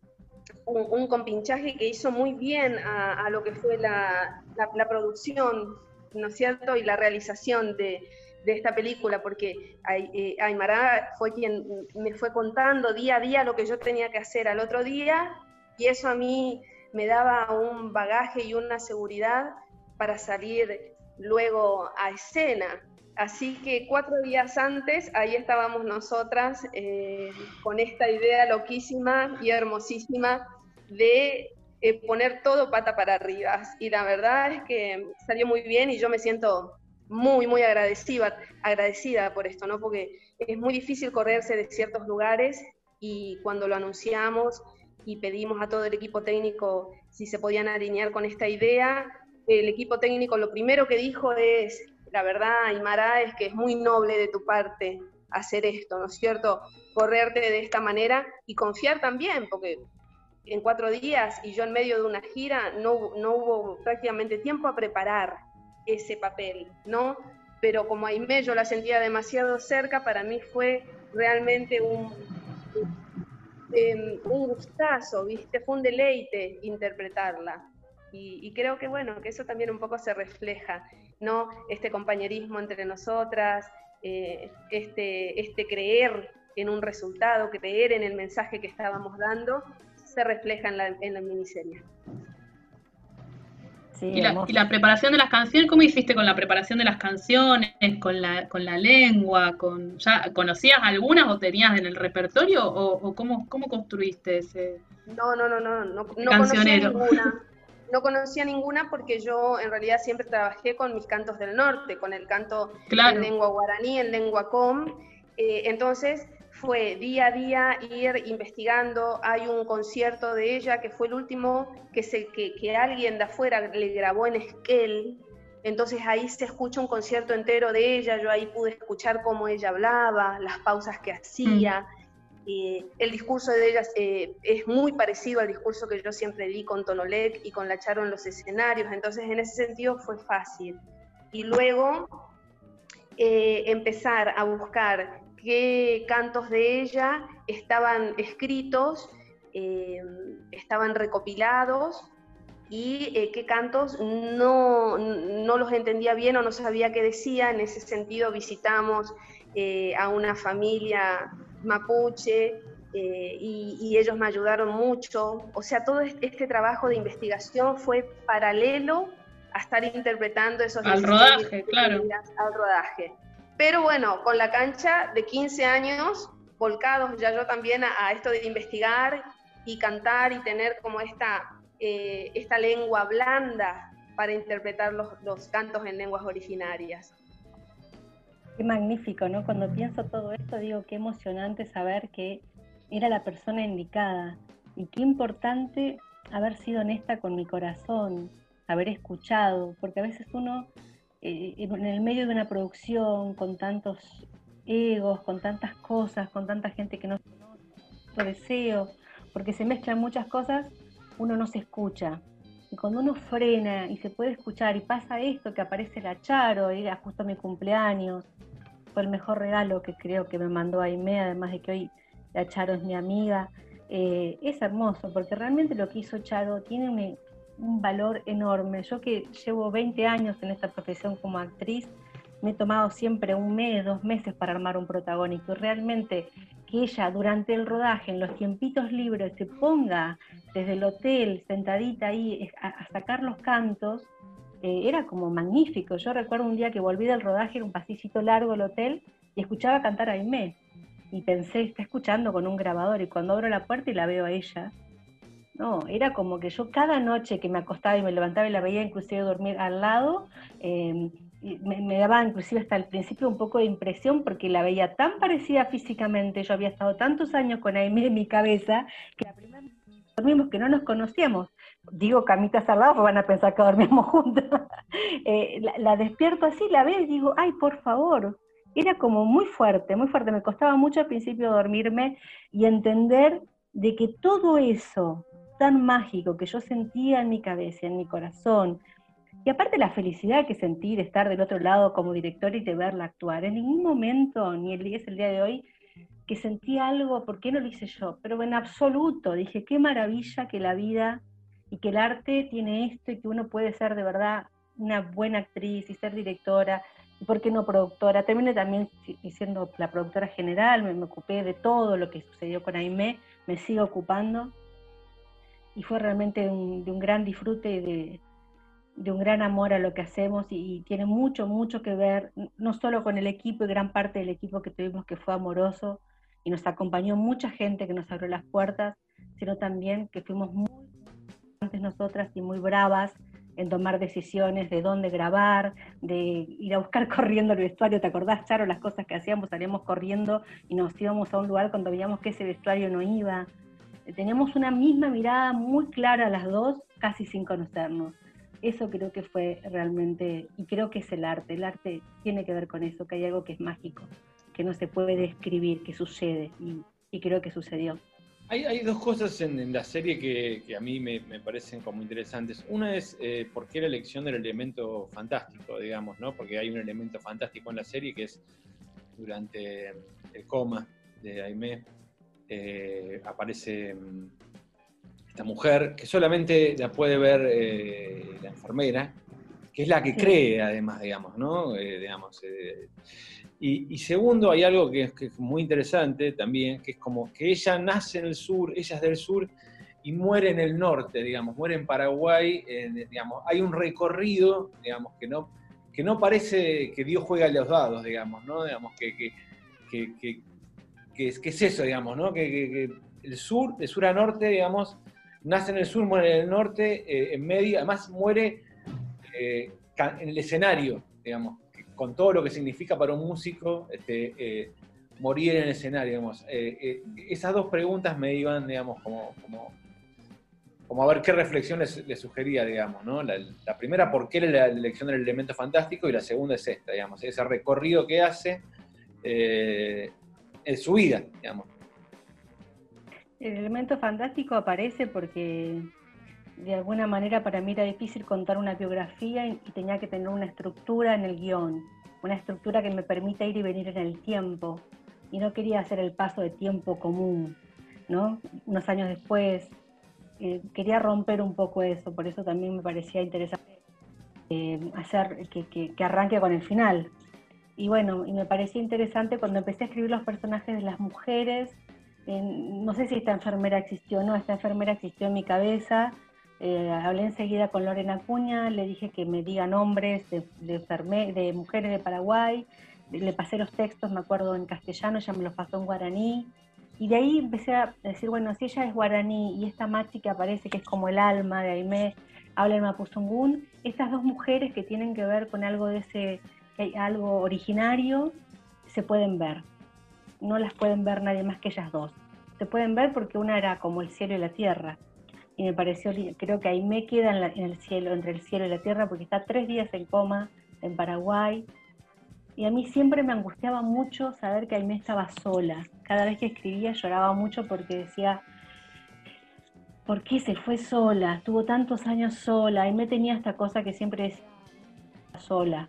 un, compinchaje que hizo muy bien a, lo que fue la, producción, ¿no es cierto? Y la realización de, esta película, porque eh, Aymara fue quien me fue contando día a día lo que yo tenía que hacer al otro día y eso a mí me daba un bagaje y una seguridad para salir luego a escena. Así que cuatro días antes, ahí estábamos nosotras eh, con esta idea loquísima y hermosísima de eh, poner todo pata para arriba. Y la verdad es que salió muy bien y yo me siento muy, muy agradecida, agradecida por esto, ¿no? Porque es muy difícil correrse de ciertos lugares y cuando lo anunciamos y pedimos a todo el equipo técnico si se podían alinear con esta idea. El equipo técnico lo primero que dijo es, la verdad, Aymara, es que es muy noble de tu parte hacer esto, ¿no es cierto? Correrte de esta manera y confiar también, porque en cuatro días y yo en medio de una gira no, no hubo prácticamente tiempo a preparar ese papel, ¿no? Pero como Aimé yo la sentía demasiado cerca, para mí fue realmente un, Em, un gustazo, ¿viste? Fue un deleite interpretarla. Y, creo que, bueno, que eso también un poco se refleja, ¿no? Este compañerismo entre nosotras, eh, este, este creer en un resultado, creer en el mensaje que estábamos dando, se refleja en la, en la miniserie y, la, preparación de las canciones, ¿cómo hiciste con la preparación de las canciones, con la, con la lengua? Con, ¿Ya conocías algunas o tenías en el repertorio o, cómo, cómo construiste ese No, no, no, no, no, no conocía ninguna. No conocía ninguna porque yo en realidad siempre trabajé con mis cantos del norte, con el canto en lengua guaraní, en lengua com. Eh, entonces, fue día a día ir investigando. Hay un concierto de ella que fue el último que, se, que, alguien de afuera le grabó en Esquel. Entonces ahí se escucha un concierto entero de ella. Yo ahí pude escuchar cómo ella hablaba, las pausas que hacía. Mm. Eh, el discurso de ella eh, es muy parecido al discurso que yo siempre di con Tonolek y con la Charo en los escenarios. Entonces en ese sentido fue fácil. Y luego eh, empezar a buscar qué cantos de ella estaban escritos, eh, estaban recopilados y eh, qué cantos no, los entendía bien o no sabía qué decía. En ese sentido visitamos eh, a una familia mapuche y, y, ellos me ayudaron mucho. O sea, todo este trabajo de investigación fue paralelo a estar interpretando esos... Al rodaje, claro. Al rodaje. Pero bueno, con la cancha de 15 años, volcados ya yo también a, esto de investigar y cantar y tener como esta, eh, esta lengua blanda para interpretar los, los cantos en lenguas originarias. Qué magnífico, ¿no? Cuando pienso todo esto, digo, qué emocionante saber que era la persona indicada y qué importante haber sido honesta con mi corazón, haber escuchado, porque a veces uno eh, en el medio de una producción con tantos egos, con tantas cosas, con tanta gente que no conoce, deseo, porque se mezclan muchas cosas, uno no se escucha. Y cuando uno frena y se puede escuchar y pasa esto, que aparece la Charo, era justo mi cumpleaños, fue el mejor regalo que creo que me mandó Aime, además de que hoy la Charo es mi amiga, eh, es hermoso, porque realmente lo que hizo Charo tiene un, valor enorme. Yo que llevo 20 años en esta profesión como actriz, me he tomado siempre un mes, dos meses para armar un protagónico realmente que ella durante el rodaje, en los tiempitos libres, se ponga desde el hotel sentadita ahí a, sacar los cantos, eh, era como magnífico. Yo recuerdo un día que volví del rodaje, en un pasillito largo del hotel, y escuchaba cantar a Aimé. Y pensé, está escuchando con un grabador, y cuando abro la puerta y la veo a ella, no, era como que yo cada noche que me acostaba y me levantaba y la veía inclusive dormir al lado, em, me, daba inclusive hasta el principio un poco de impresión porque la veía tan parecida físicamente, yo había estado tantos años con Aimee en mi cabeza, que la primera vez que dormimos que no nos conocíamos, digo camitas al lado, van a pensar que dormíamos juntas, eh, la, despierto así, la veo y digo, ay, por favor, era como muy fuerte, muy fuerte, me costaba mucho al principio dormirme y entender de que todo eso tan mágico que yo sentía en mi cabeza, en mi corazón, y aparte la felicidad que sentí de estar del otro lado como director y de verla actuar. En ningún momento, ni el día es el día de hoy, que sentí algo, ¿por qué no lo hice yo? Pero en absoluto, dije, qué maravilla que la vida y que el arte tiene esto y que uno puede ser de verdad una buena actriz y ser directora, y por qué no productora. Terminé también siendo la productora general, me, ocupé de todo lo que sucedió con Aimé, me sigo ocupando, y fue realmente de un gran disfrute y de, de un gran amor a lo que hacemos y, tiene mucho, mucho que ver, no solo con el equipo y gran parte del equipo que tuvimos que fue amoroso y nos acompañó mucha gente que nos abrió las puertas, sino también que fuimos muy antes nosotras y muy bravas en tomar decisiones de dónde grabar, de ir a buscar corriendo el vestuario. ¿Te acordás, Charo, las cosas que hacíamos? Salíamos corriendo y nos íbamos a un lugar cuando veíamos que ese vestuario no iba. Teníamos una misma mirada muy clara las dos, casi sin conocernos eso creo que fue realmente, y creo que es el arte, el arte tiene que ver con eso, que hay algo que es mágico, que no se puede describir, que sucede, y, creo que sucedió. Hay, dos cosas en, la serie que, a mí me, parecen como interesantes. Una es eh, por qué la elección del elemento fantástico, digamos, ¿no? Porque hay un elemento fantástico en la serie que es durante el coma de Aimé, eh, aparece mm, esta mujer, que solamente la puede ver eh, la enfermera, que es la que cree además, digamos, ¿no? Eh, digamos, eh, y, segundo, hay algo que es, muy interesante también, que es como que ella nace en el sur, ella es del sur y muere en el norte, digamos, muere en Paraguay, digamos, hay un recorrido, digamos, que no, que no parece que Dios juega a los dados, digamos, ¿no? Digamos, que, que, es, es, eso, digamos, ¿no? Que, el sur, de sur a norte, digamos, nace en el sur, muere en el norte, eh, en medio, además muere eh, en el escenario, digamos, con todo lo que significa para un músico este, eh, morir en el escenario, digamos. esas dos preguntas me iban, digamos, como, como, a ver qué reflexión le sugería, digamos, ¿no? La, primera, ¿por qué la elección del elemento fantástico? Y la segunda es esta, digamos, ese recorrido que hace en su vida, digamos. El elemento fantástico aparece porque de alguna manera para mí era difícil contar una biografía y, tenía que tener una estructura en el guion, una estructura que me permita ir y venir en el tiempo. Y no quería hacer el paso de tiempo común, ¿no? Unos años después. Eh, quería romper un poco eso, por eso también me parecía interesante eh, hacer que, que arranque con el final. Y bueno, y me parecía interesante cuando empecé a escribir los personajes de las mujeres, no sé si esta enfermera existió o no, esta enfermera existió en mi cabeza. Eh, hablé enseguida con Lorena Acuña, le dije que me diga nombres de, de, mujeres de Paraguay, le pasé los textos, me acuerdo en castellano, ella me los pasó en guaraní, y de ahí empecé a decir, bueno, si ella es guaraní y esta machi que aparece, que es como el alma de Aimé, habla en mapuzungún, estas dos mujeres que tienen que ver con algo de ese, algo originario, se pueden ver no las pueden ver nadie más que ellas dos. Se pueden ver porque una era como el cielo y la tierra. Y me pareció, creo que ahí me queda en, el cielo, entre el cielo y la tierra, porque está tres días en coma en Paraguay. Y a mí siempre me angustiaba mucho saber que Aimé estaba sola. Cada vez que escribía lloraba mucho porque decía, ¿por qué se fue sola? Estuvo tantos años sola. Aimé tenía esta cosa que siempre decía sola.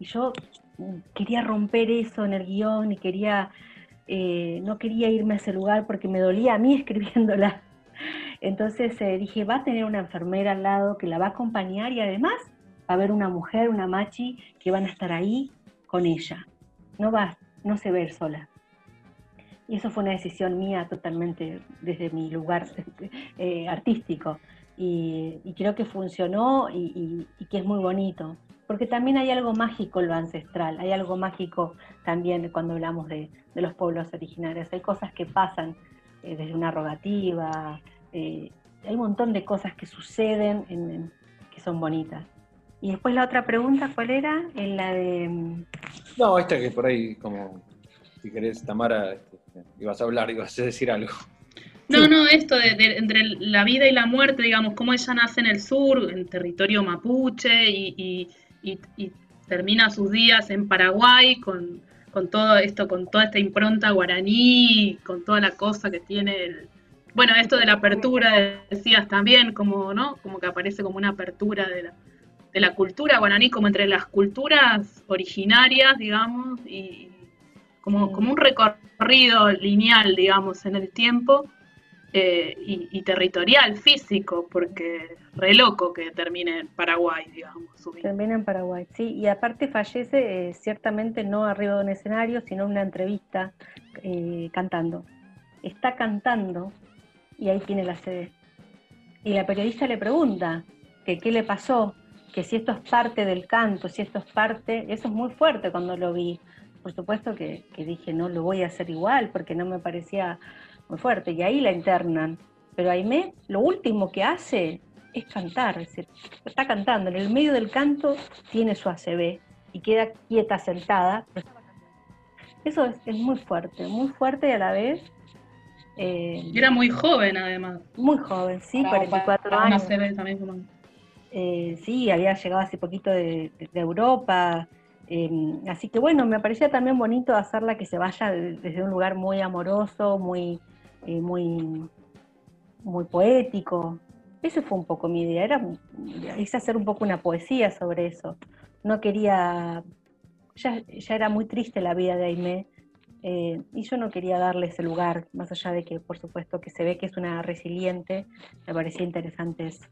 Y yo quería romper eso en el guion y quería eh, no quería irme a ese lugar porque me dolía a mí escribiéndola. Entonces eh, dije, va a tener una enfermera al lado que la va a acompañar y además va a haber una mujer, una machi, que van a estar ahí con ella. No va, no se ver sola. Y eso fue una decisión mía totalmente desde mi lugar eh, artístico. Y, creo que funcionó y que es muy bonito porque también hay algo mágico en lo ancestral, hay algo mágico también cuando hablamos de, los pueblos originarios, hay cosas que pasan eh, desde una rogativa, eh, hay un montón de cosas que suceden que son bonitas. Y después la otra pregunta, ¿cuál era? En la de... Mm, no, esta que por ahí, como, si querés, Tamara, este, ibas a hablar, ibas a decir algo. No, no, esto de, entre la vida y la muerte, digamos, cómo ella nace en el sur, en territorio mapuche, y, y, termina sus días en Paraguay con, todo esto, con toda esta impronta guaraní, con toda la cosa que tiene bueno, esto de la apertura, decías también, como, ¿no? Como que aparece como una apertura de la, de la cultura guaraní, como entre las culturas originarias, digamos, y como, como un recorrido lineal, digamos, en el tiempo eh, y, territorial, físico, porque re loco que termine en Paraguay, digamos. Termina en Paraguay, sí, y aparte fallece eh, ciertamente no arriba de un escenario, sino en una entrevista eh, cantando. Está cantando y ahí tiene la sede. Y la periodista le pregunta que qué le pasó, que si esto es parte del canto, si esto es parte, eso es muy fuerte cuando lo vi. Por supuesto que dije, no lo voy a hacer igual, porque no me parecía muy fuerte, y ahí la internan. Pero Aimé lo último que hace es cantar, es decir, está cantando, en el medio del canto tiene su ACB y queda quieta, sentada. Eso es, muy fuerte, muy fuerte y a la vez... Eh, y era muy joven además. Muy joven, sí, 44 años. también eh, sí, había llegado hace poquito de, Europa, em, así que bueno, me parecía también bonito hacerla que se vaya desde un lugar muy amoroso, muy eh, muy, muy poético. Esa fue un poco mi idea, era es hacer un poco una poesía sobre eso. No quería, ya, ya era muy triste la vida de Aimé, eh, y yo no quería darle ese lugar, más allá de que por supuesto que se ve que es una resiliente, me parecía interesante eso.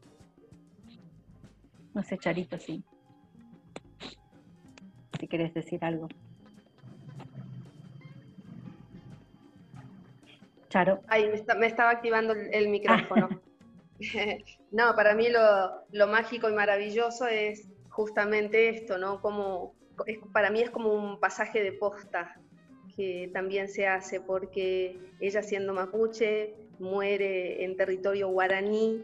No sé, Charito, sí. Si querés decir algo. Charo. Ay, me, estaba activando el, micrófono. no, para mí lo, mágico y maravilloso es justamente esto, ¿no? Como, para mí es como un pasaje de posta que también se hace, porque ella siendo mapuche muere en territorio guaraní,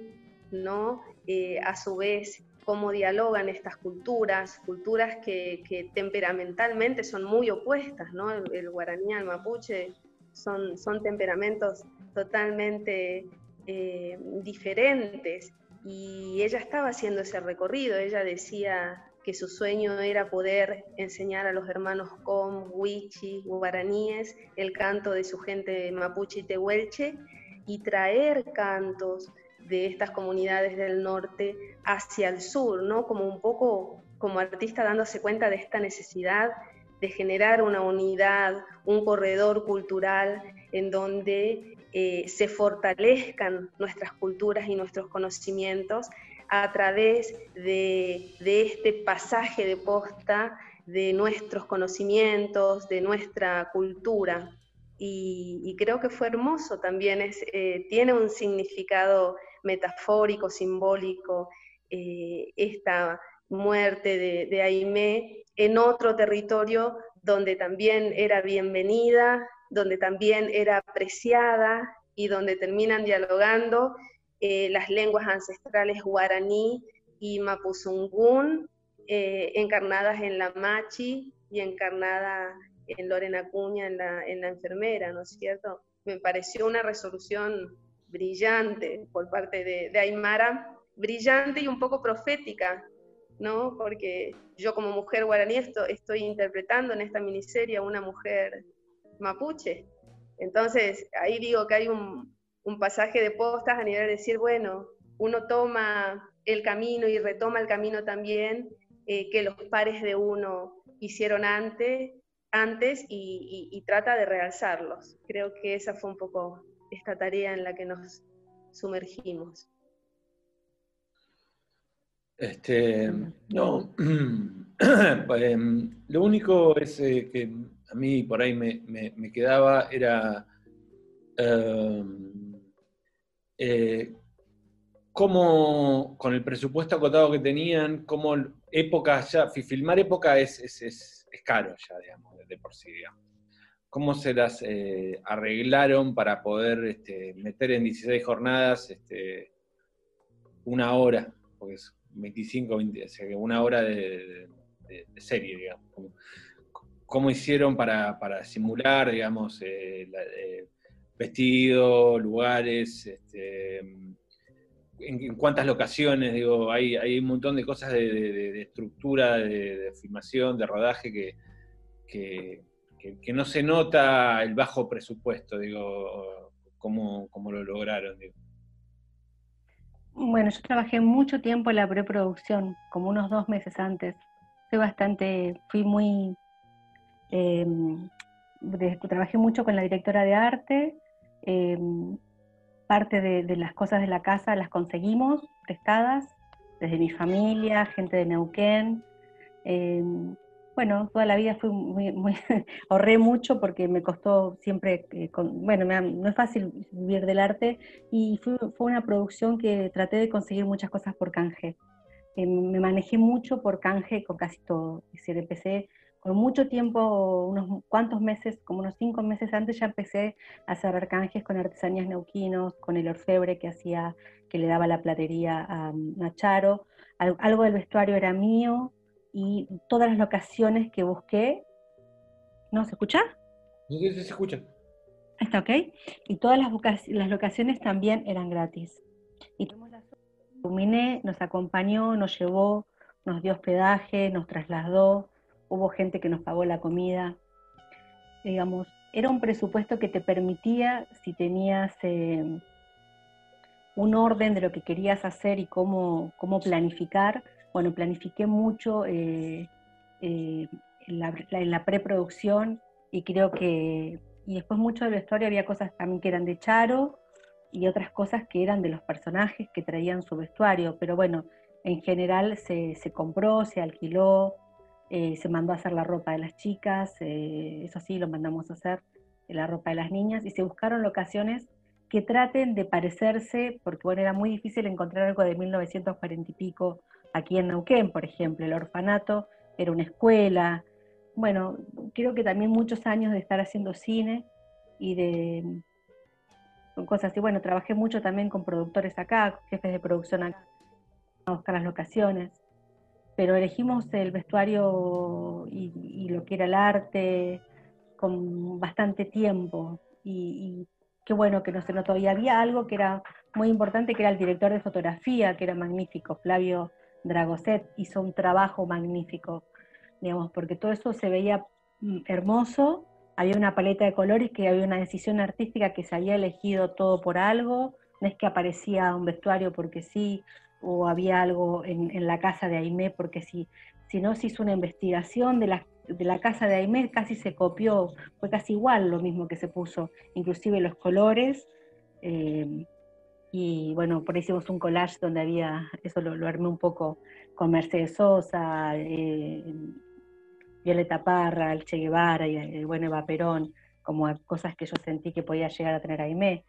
¿no? Eh, a su vez, cómo dialogan estas culturas, culturas que, temperamentalmente son muy opuestas, ¿no? El, el guaraní al mapuche son, son temperamentos totalmente eh, diferentes. Y ella estaba haciendo ese recorrido, ella decía que su sueño era poder enseñar a los hermanos Com, Huichi, guaraníes el canto de su gente mapuche y tehuelche y traer cantos de estas comunidades del norte hacia el sur, ¿no? Como un poco como artista dándose cuenta de esta necesidad de generar una unidad, un corredor cultural en donde eh, se fortalezcan nuestras culturas y nuestros conocimientos a través de, este pasaje de posta de nuestros conocimientos, de nuestra cultura. Y, creo que fue hermoso también, es, eh, tiene un significado metafórico, simbólico, eh, esta muerte de, de Aimé en otro territorio donde también era bienvenida, donde también era apreciada y donde terminan dialogando eh, las lenguas ancestrales guaraní y mapuzungún, eh, encarnadas en la machi y encarnada en Lorena Cuña, en la, en la enfermera, ¿no es cierto? Me pareció una resolución brillante por parte de, de Aymara, brillante y un poco profética, ¿no? Porque yo como mujer guaraní estoy interpretando en esta miniserie a una mujer mapuche. Entonces, ahí digo que hay un, pasaje de postas a nivel de decir, bueno, uno toma el camino y retoma el camino también eh, que los pares de uno hicieron antes, antes y, trata de realzarlos. Creo que esa fue un poco esta tarea en la que nos sumergimos. Este, no, em, lo único es eh, que a mí por ahí me, quedaba era em, eh, cómo con el presupuesto acotado que tenían, cómo épocas ya, filmar época es, es, caro ya, digamos, de por sí, digamos. ¿Cómo se las eh, arreglaron para poder este, meter en 16 jornadas este, una hora? Porque es 25, 20, o sea, una hora de, serie, digamos. ¿Cómo, hicieron para, simular, digamos, eh, eh, vestido, lugares, este, en, cuántas locaciones, digo, hay, hay un montón de cosas de, estructura, de, filmación, de rodaje que, que, no se nota el bajo presupuesto, digo, cómo, cómo lo lograron? Bueno, yo trabajé mucho tiempo en la preproducción, como unos dos meses antes. Fui bastante, fui muy, em, trabajé mucho con la directora de arte. Em, parte de, las cosas de la casa las conseguimos prestadas, desde mi familia, gente de Neuquén. Em, bueno, toda la vida fui muy, muy ahorré mucho porque me costó siempre, eh, bueno, no es fácil vivir del arte y fue, una producción que traté de conseguir muchas cosas por canje. Eh, me manejé mucho por canje con casi todo, es decir, empecé con mucho tiempo, unos cuantos meses, como unos cinco meses antes ya empecé a cerrar canjes con artesanías neuquinos, con el orfebre que hacía, que le daba la platería a, a Charo, algo del vestuario era mío, y todas las locaciones que busqué, ¿no se escucha? Sí, sí, se escucha. Está ok. Y todas las, las locaciones también eran gratis. Y Luminé nos acompañó, nos llevó, nos dio hospedaje, nos trasladó, hubo gente que nos pagó la comida. Digamos, era un presupuesto que te permitía, si tenías eh, un orden de lo que querías hacer y cómo, cómo planificar, bueno, planifiqué mucho eh, eh, en, la, preproducción y creo que, y después mucho del vestuario había cosas también que eran de Charo y otras cosas que eran de los personajes que traían su vestuario, pero bueno, en general se, compró, se alquiló, eh, se mandó a hacer la ropa de las chicas, eso sí, lo mandamos a hacer, la ropa de las niñas, y se buscaron locaciones que traten de parecerse, porque bueno, era muy difícil encontrar algo de 1940 y pico aquí en Neuquén, por ejemplo, el orfanato era una escuela. Bueno, creo que también muchos años de estar haciendo cine y de cosas así. Bueno, trabajé mucho también con productores acá, jefes de producción acá, a buscar las locaciones. Pero elegimos el vestuario y, lo que era el arte con bastante tiempo. Y, qué bueno que no se notó. Y había algo que era muy importante, que era el director de fotografía, que era magnífico, Flavio Dragoset hizo un trabajo magnífico, digamos, porque todo eso se veía mm, hermoso, había una paleta de colores, que había una decisión artística que se había elegido todo por algo, no es que aparecía un vestuario porque sí, o había algo en, la casa de Aimé porque sí, sino se hizo una investigación de la, de la casa de Aimé, casi se copió, fue casi igual lo mismo que se puso, inclusive los colores. Eh, y bueno, por ahí hicimos un collage donde había, eso lo, armé un poco con Mercedes Sosa, eh, Violeta Parra, el Che Guevara y el buen Eva Perón, como cosas que yo sentí que podía llegar a tener Aimé.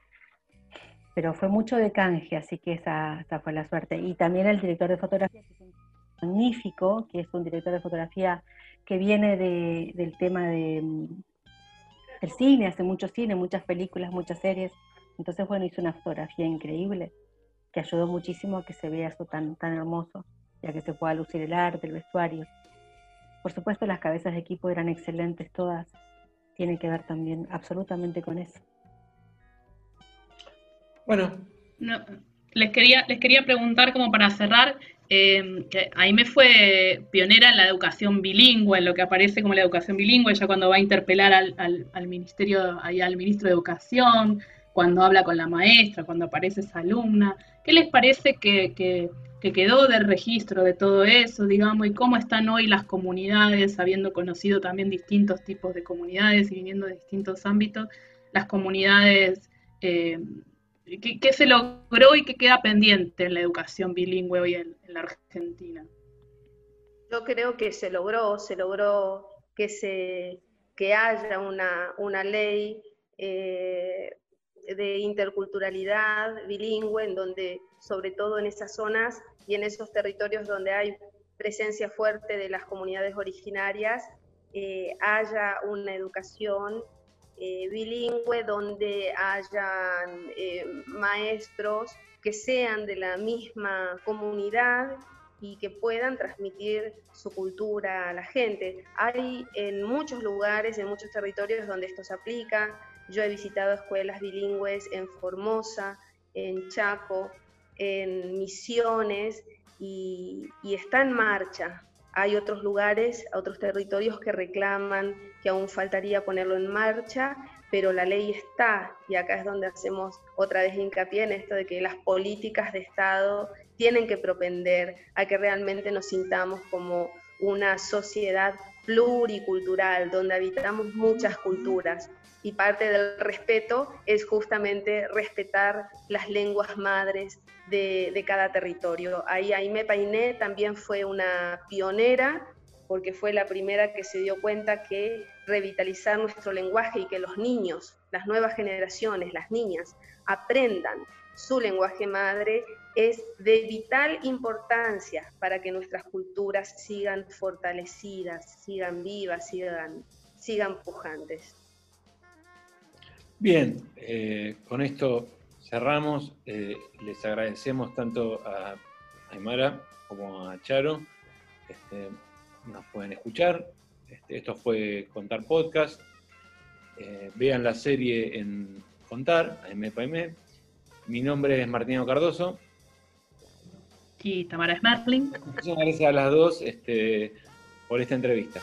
Pero fue mucho de canje, así que esa, esa fue la suerte. Y también el director de fotografía, que es un magnífico, que es un director de fotografía que viene de, del tema de, mm, del cine, hace mucho cine, muchas películas, muchas series entonces, bueno, hizo una fotografía increíble que ayudó muchísimo a que se vea eso tan, tan hermoso y a que se pueda lucir el arte, el vestuario. Por supuesto, las cabezas de equipo eran excelentes todas. Tiene que ver también absolutamente con eso. Bueno. les, quería, les quería preguntar como para cerrar, eh, que ahí me fue pionera en la educación bilingüe, en lo que aparece como la educación bilingüe, ya cuando va a interpelar al, al, ministerio, ahí al ministro de Educación, cuando habla con la maestra, cuando aparece esa alumna. ¿Qué les parece que, quedó del registro de todo eso, digamos, y cómo están hoy las comunidades, habiendo conocido también distintos tipos de comunidades y viniendo de distintos ámbitos, las comunidades, eh, ¿qué, se logró y qué queda pendiente en la educación bilingüe hoy en, la Argentina? Yo creo que se logró, se logró que, se, que haya una, una ley eh, de interculturalidad bilingüe, en donde, sobre todo en esas zonas y en esos territorios donde hay presencia fuerte de las comunidades originarias, eh, haya una educación eh, bilingüe donde hayan eh, maestros que sean de la misma comunidad y que puedan transmitir su cultura a la gente. Hay en muchos lugares, en muchos territorios donde esto se aplica, yo he visitado escuelas bilingües en Formosa, en Chaco, en Misiones y, está en marcha. Hay otros lugares, otros territorios que reclaman que aún faltaría ponerlo en marcha, pero la ley está, y acá es donde hacemos otra vez hincapié en esto de que las políticas de Estado tienen que propender a que realmente nos sintamos como una sociedad pluricultural, donde habitamos muchas culturas. Y parte del respeto es justamente respetar las lenguas madres de, cada territorio. Ahí Aime Painé también fue una pionera porque fue la primera que se dio cuenta que revitalizar nuestro lenguaje y que los niños, las nuevas generaciones, las niñas, aprendan su lenguaje madre es de vital importancia para que nuestras culturas sigan fortalecidas, sigan vivas, sigan, sigan pujantes. Bien, eh, con esto cerramos. Eh, les agradecemos tanto a Aymara como a Charo. Este, nos pueden escuchar. Este, esto fue Contar Podcast. Eh, vean la serie en Contar, AMPM. Mi nombre es Martino Cardoso. Y Tamara Smerling. Muchas gracias a las dos este, por esta entrevista.